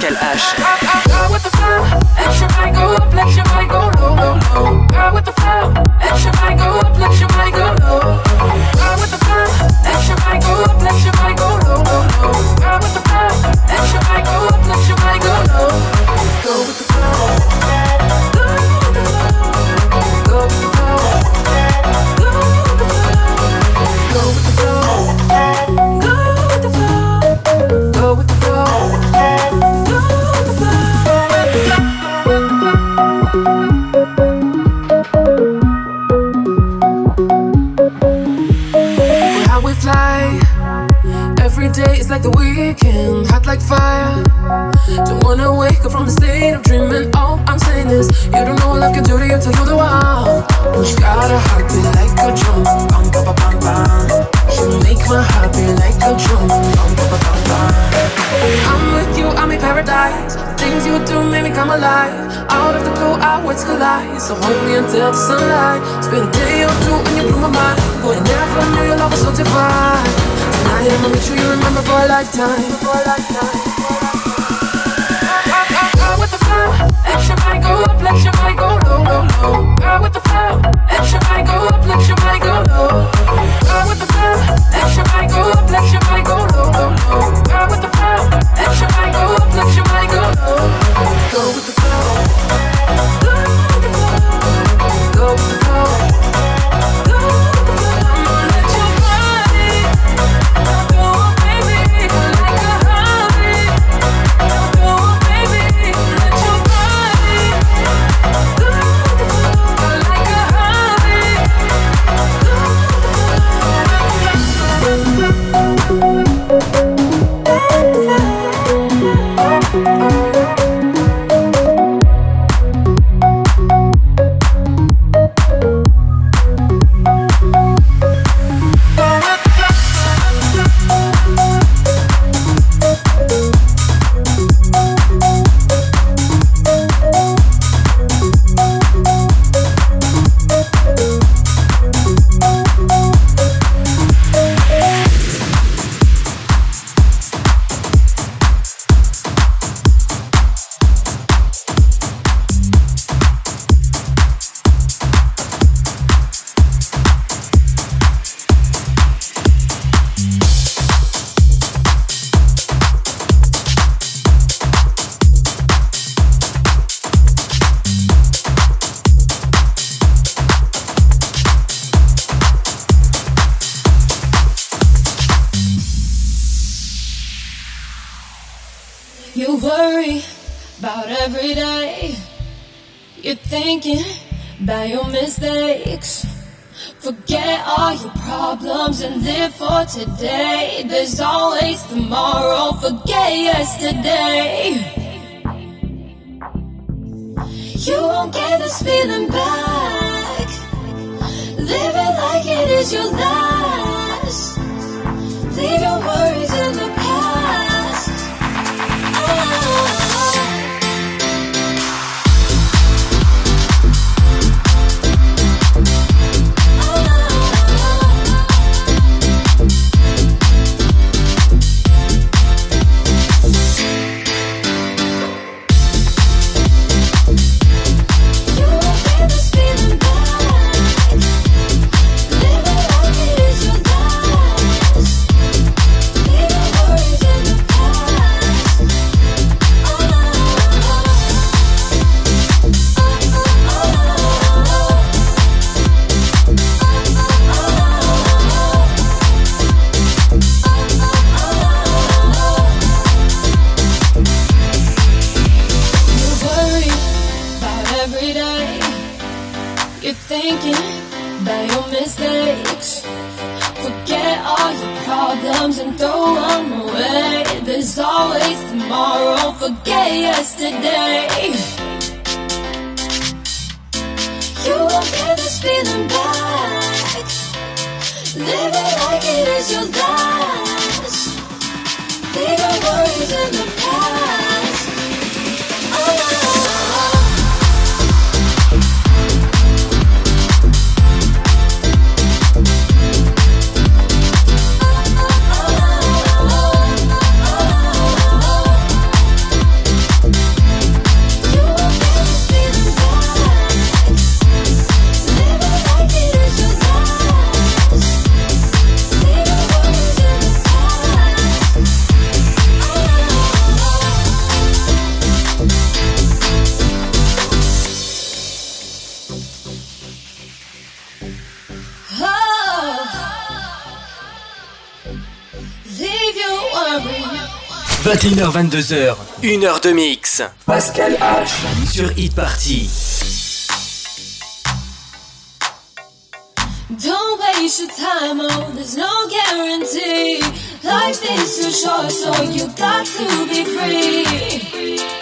comercial. today, there's always tomorrow. Forget yesterday. You won't get this feeling back. Live it like it is your last. Leave your worries. music 21h, 22h, 1 heure de mix. Pascal H. Sur Hit Party. Don't waste your time, oh, there's no guarantee. Life is too short, so you got to be free.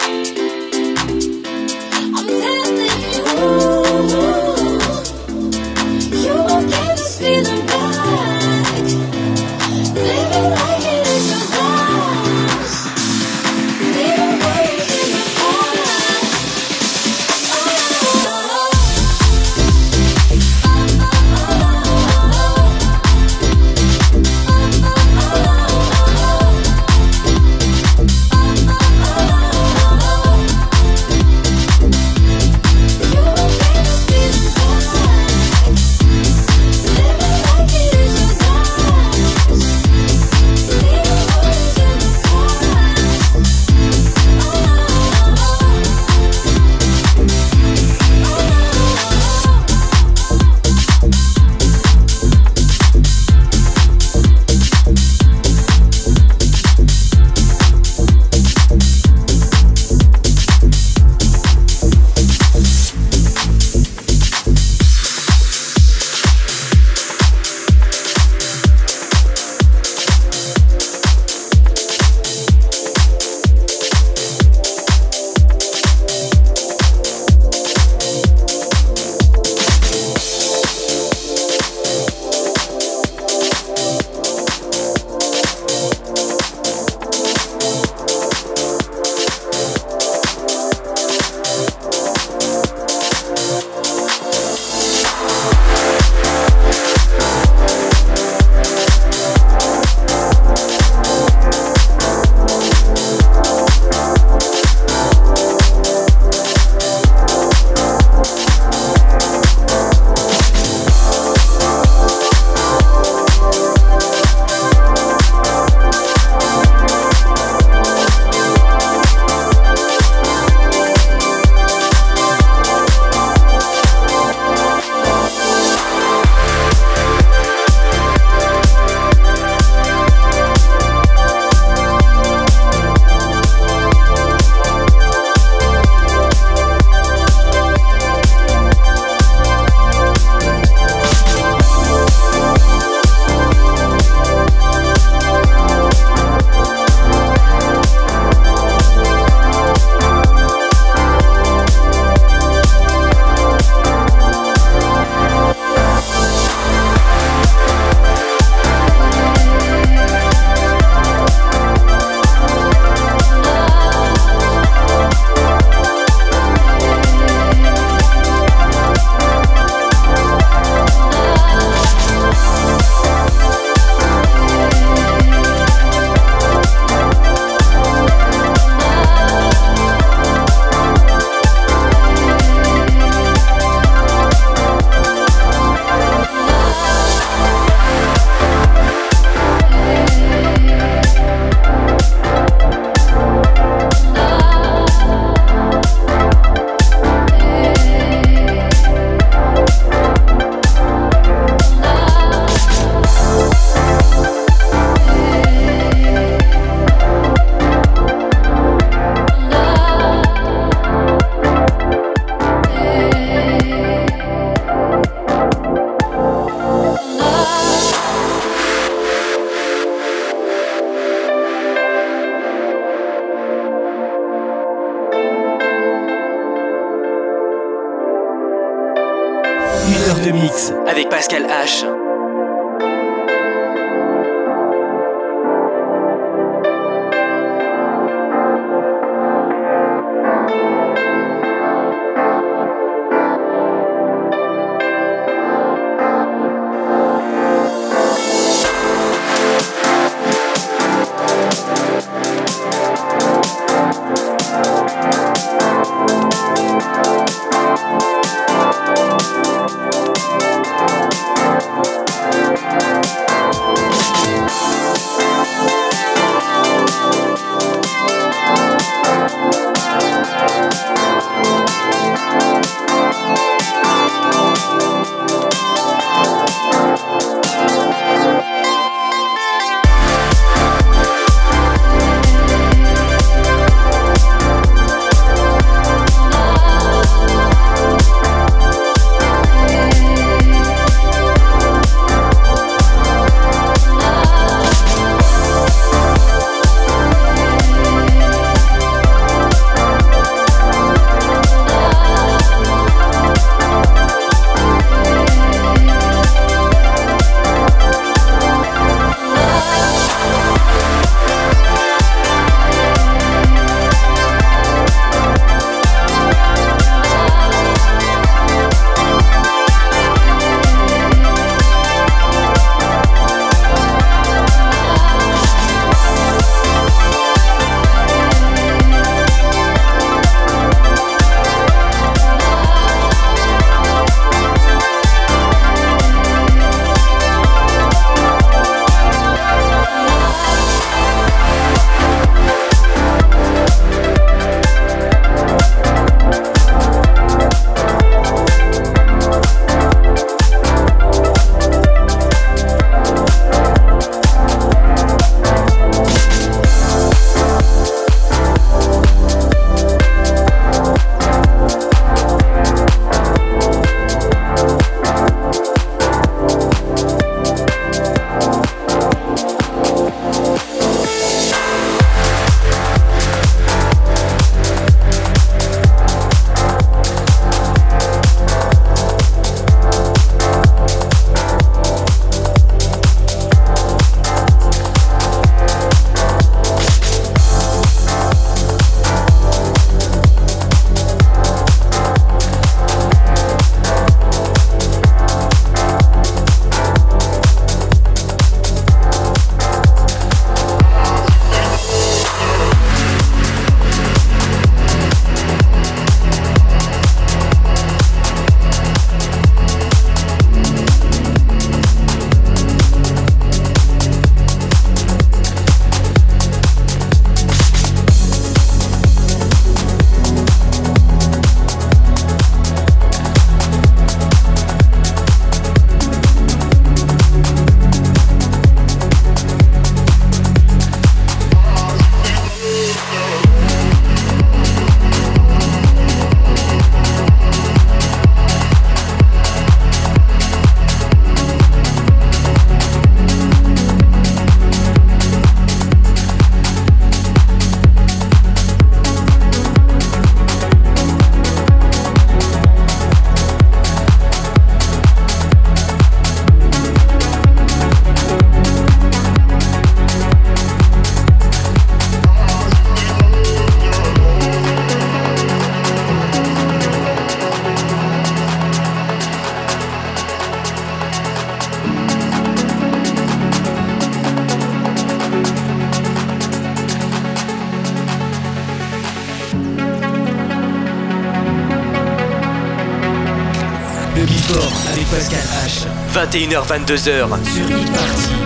Avec Pascal H. 21h-22h sur e-party.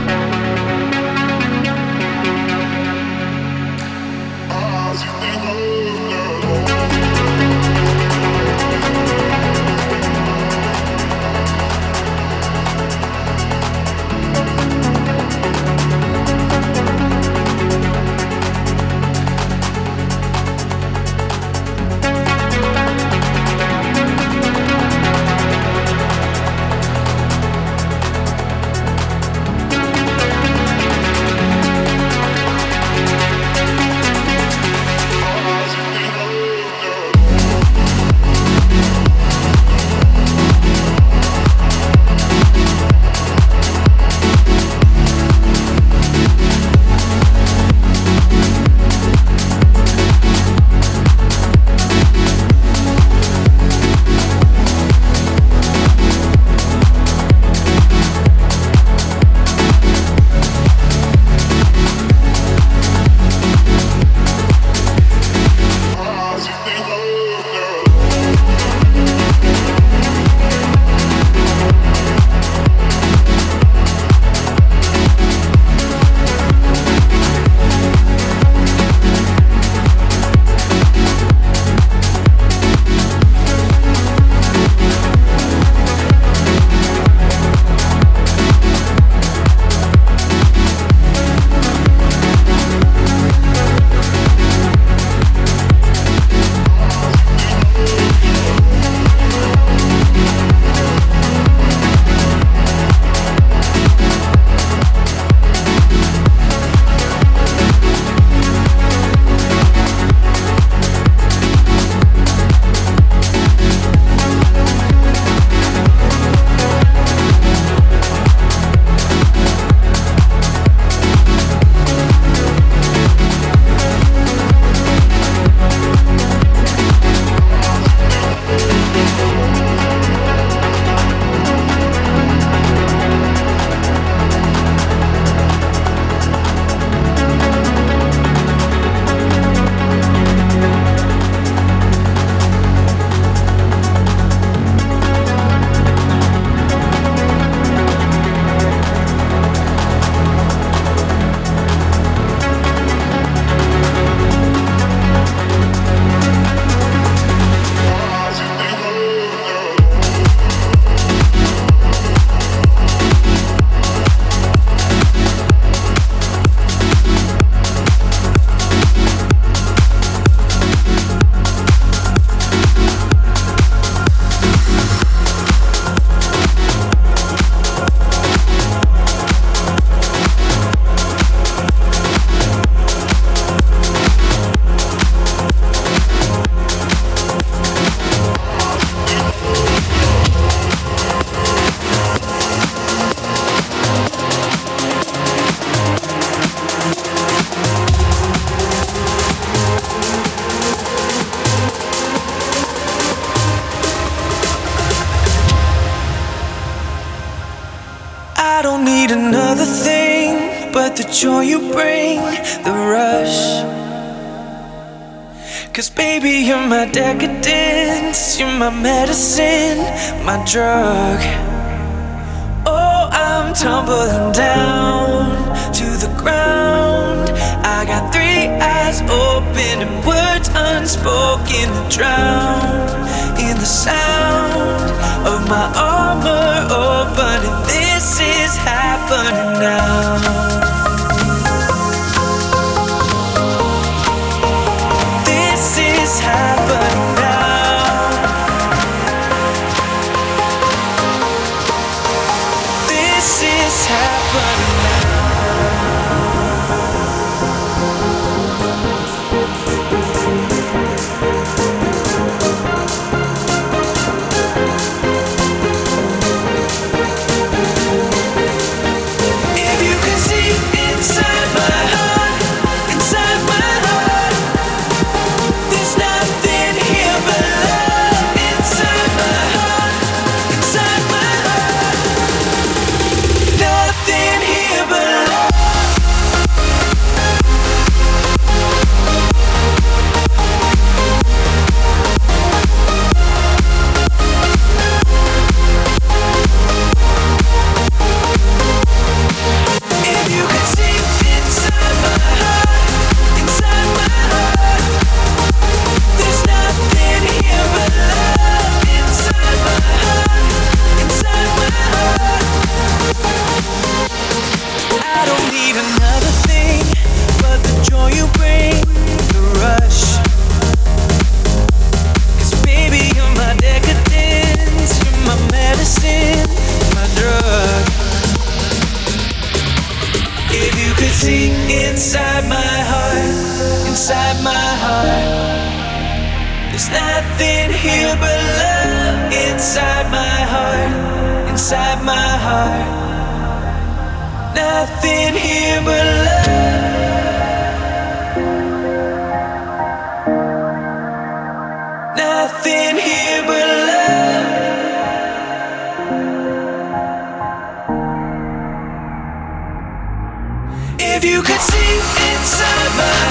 Medicine, my drug. Oh, I'm tumbling down to the ground. I got three eyes open and words unspoken to drown in the sound of my armor opening. This is happening now. inside my heart. There's nothing here but love inside my heart, inside my heart. Nothing here but love. Nothing here but love. If you could see inside my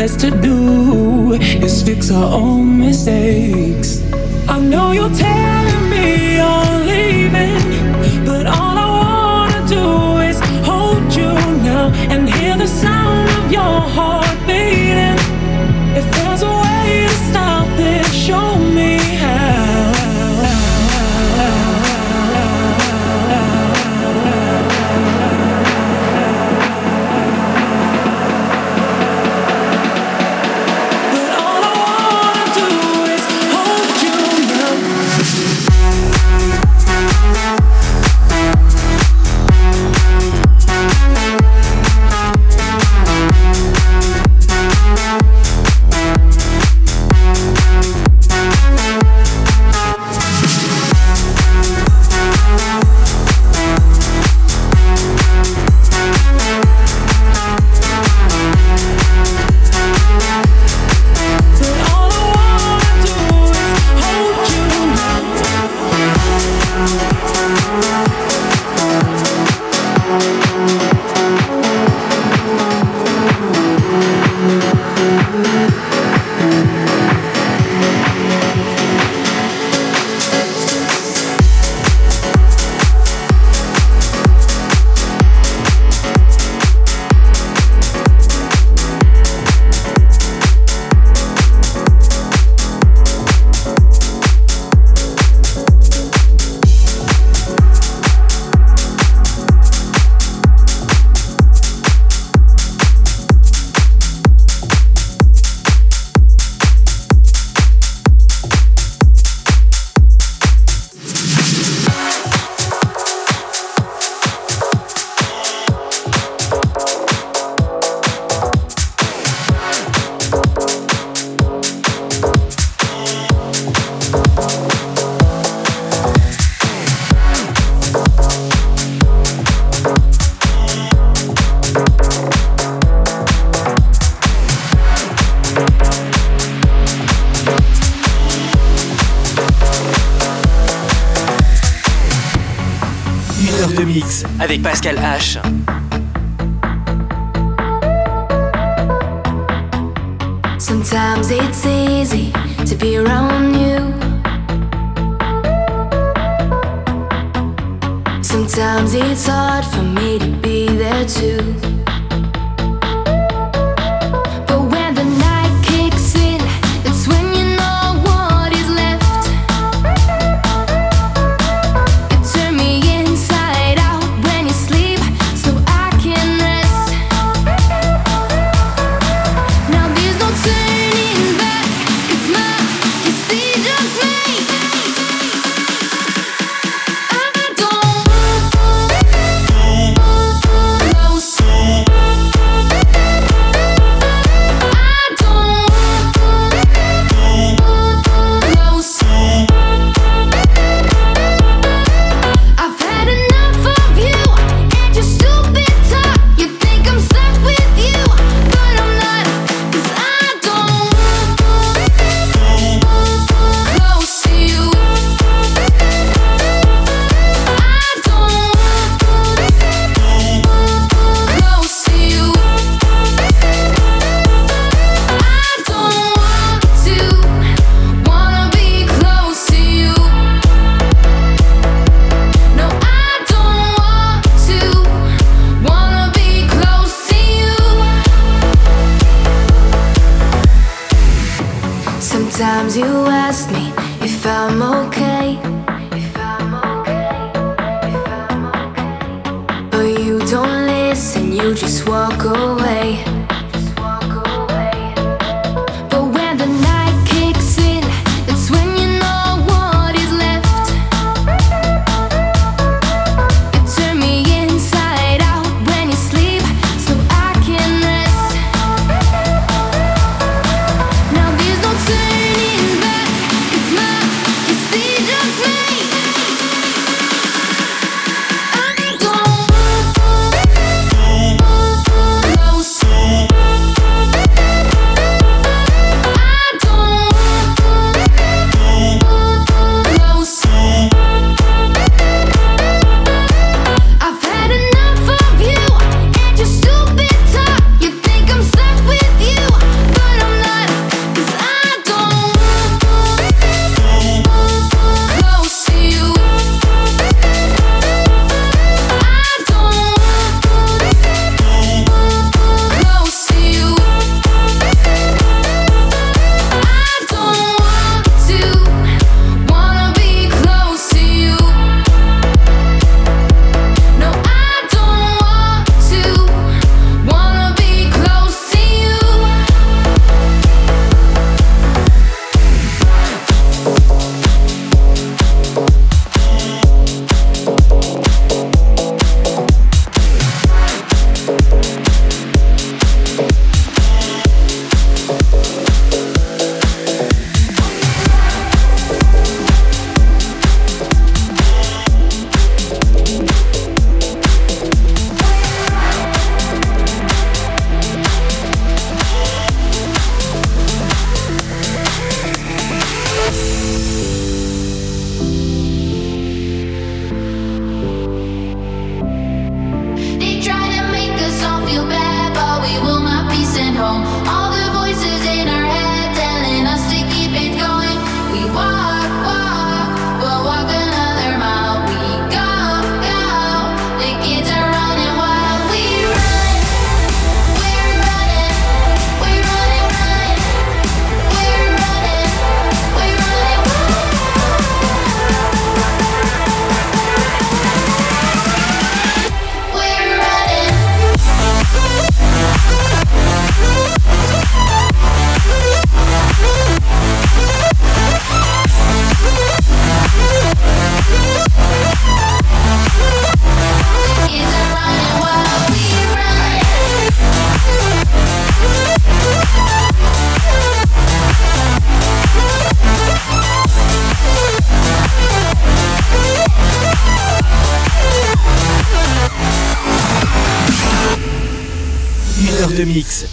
that's to do is fix our own mistakes. I know you'll tell. avec Pascal H.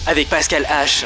avec Pascal H.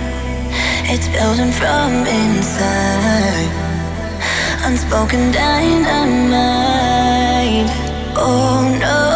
It's building from inside. Unspoken dynamite. Oh no.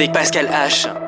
Avec Pascal H.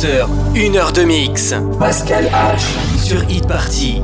22h, 1 heure de mix. Pascal H. Sur Hit Party.